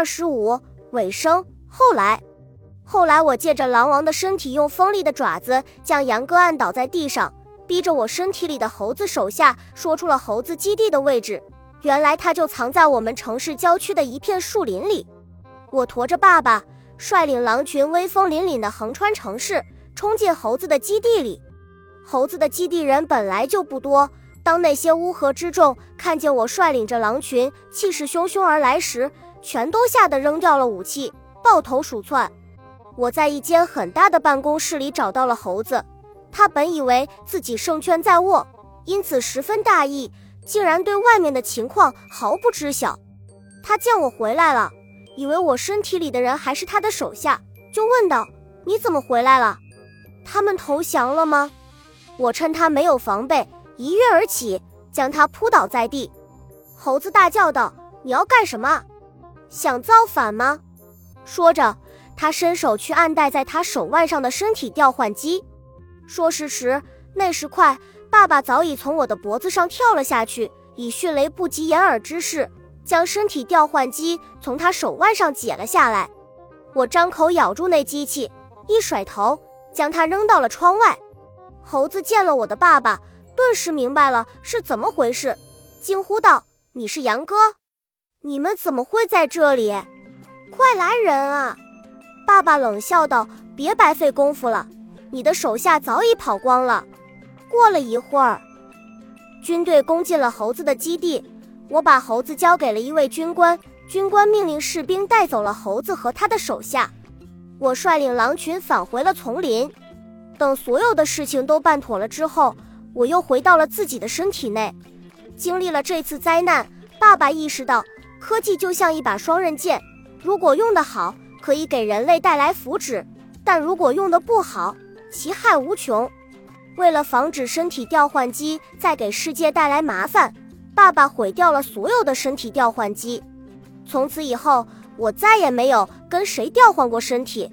二十五尾声。后来，后来我借着狼王的身体，用锋利的爪子将杨哥按倒在地上，逼着我身体里的猴子手下说出了猴子基地的位置。原来他就藏在我们城市郊区的一片树林里。我驮着爸爸，率领狼群威风凛凛地横穿城市，冲进猴子的基地里。猴子的基地人本来就不多。当那些乌合之众看见我率领着狼群气势汹汹而来时，全都吓得扔掉了武器，抱头鼠窜。我在一间很大的办公室里找到了猴子，他本以为自己胜券在握，因此十分大意，竟然对外面的情况毫不知晓。他见我回来了，以为我身体里的人还是他的手下，就问道：“你怎么回来了？他们投降了吗？”我趁他没有防备。一跃而起，将他扑倒在地。猴子大叫道：“你要干什么？想造反吗？”说着，他伸手去按戴在他手腕上的身体调换机。说时迟，那时快，爸爸早已从我的脖子上跳了下去，以迅雷不及掩耳之势将身体调换机从他手腕上解了下来。我张口咬住那机器，一甩头，将它扔到了窗外。猴子见了我的爸爸。顿时明白了是怎么回事，惊呼道：“你是杨哥？你们怎么会在这里？快来人啊！”爸爸冷笑道：“别白费功夫了，你的手下早已跑光了。”过了一会儿，军队攻进了猴子的基地，我把猴子交给了一位军官，军官命令士兵带走了猴子和他的手下。我率领狼群返回了丛林。等所有的事情都办妥了之后。我又回到了自己的身体内，经历了这次灾难，爸爸意识到，科技就像一把双刃剑，如果用得好，可以给人类带来福祉；但如果用得不好，其害无穷。为了防止身体调换机再给世界带来麻烦，爸爸毁掉了所有的身体调换机。从此以后，我再也没有跟谁调换过身体。